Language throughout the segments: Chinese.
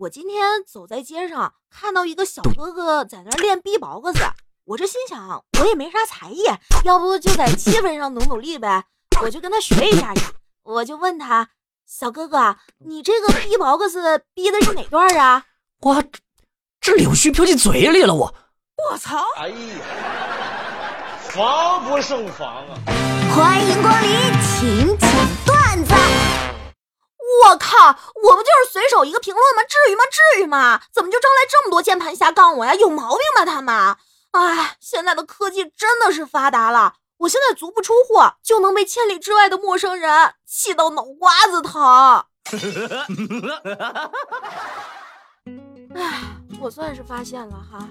我今天走在街上，看到一个小哥哥在那练 B-box，我这心想，我也没啥才艺，要不就在气氛上努努力呗。我就跟他学一下去，我就问他，小哥哥，你这个 B-box 逼的是哪段啊？哇，这柳絮飘进嘴里了，我，我操！哎呀，防不胜防啊！欢迎光临，请讲段子。我靠！我不就是随手一个评论吗？至于吗？至于吗？怎么就招来这么多键盘侠杠我呀？有毛病吧他们！哎，现在的科技真的是发达了，我现在足不出户就能被千里之外的陌生人气到脑瓜子疼。哎，我算是发现了哈，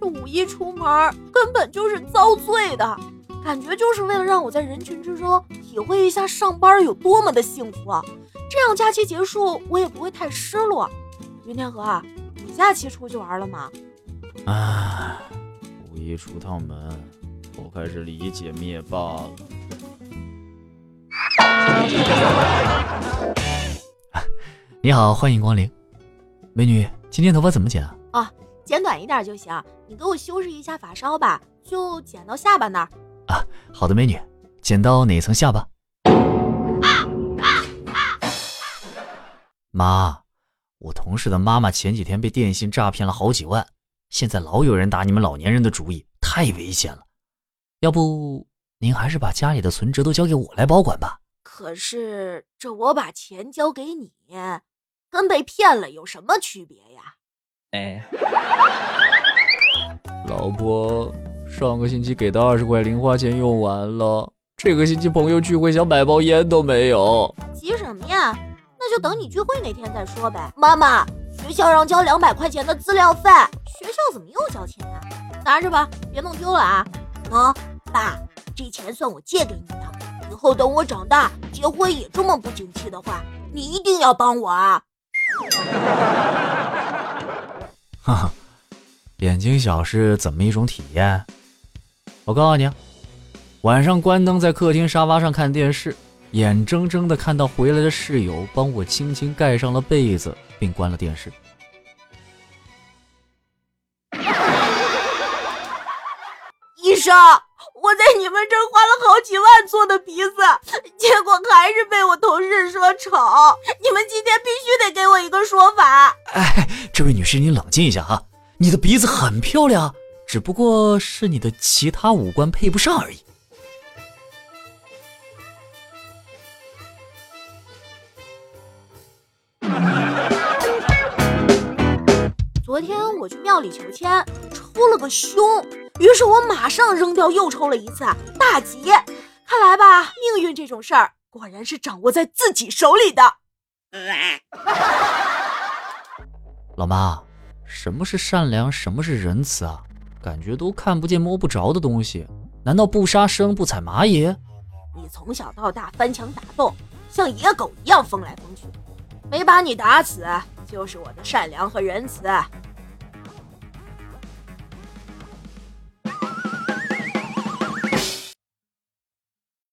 这五一出门根本就是遭罪的。感觉就是为了让我在人群之中体会一下上班有多么的幸福啊，这样假期结束我也不会太失落。云天河，你假期出去玩了吗？唉，五一出趟门，我开始理解灭霸了。你好，欢迎光临，美女，今天头发怎么剪啊？哦，剪短一点就行。你给我修饰一下发梢吧，就剪到下巴那儿。啊，好的，美女，剪到哪层下巴？妈，我同事的妈妈前几天被电信诈骗了好几万，现在老有人打你们老年人的主意，太危险了。要不您还是把家里的存折都交给我来保管吧？可是这我把钱交给你，跟被骗了有什么区别呀？哎，老婆。上个星期给的二十块零花钱用完了，这个星期朋友聚会想买包烟都没有。急什么呀？那就等你聚会那天再说呗。妈妈，学校让交两百块钱的资料费，学校怎么又交钱呀？拿着吧，别弄丢了啊。喏，爸，这钱算我借给你的，以后等我长大结婚也这么不景气的话，你一定要帮我啊。哈哈，眼睛小是怎么一种体验？我告诉你，晚上关灯在客厅沙发上看电视，眼睁睁的看到回来的室友帮我轻轻盖上了被子，并关了电视。医生，我在你们这儿花了好几万做的鼻子，结果还是被我同事说丑。你们今天必须得给我一个说法。哎，这位女士，你冷静一下啊，你的鼻子很漂亮。只不过是你的其他五官配不上而已。昨天我去庙里求签，抽了个凶，于是我马上扔掉又抽了一次，大吉！看来吧，命运这种事儿果然是掌握在自己手里的。老妈，什么是善良？什么是仁慈啊？感觉都看不见摸不着的东西，难道不杀生不踩蚂蚁？你从小到大翻墙打洞，像野狗一样疯来疯去，没把你打死就是我的善良和仁慈。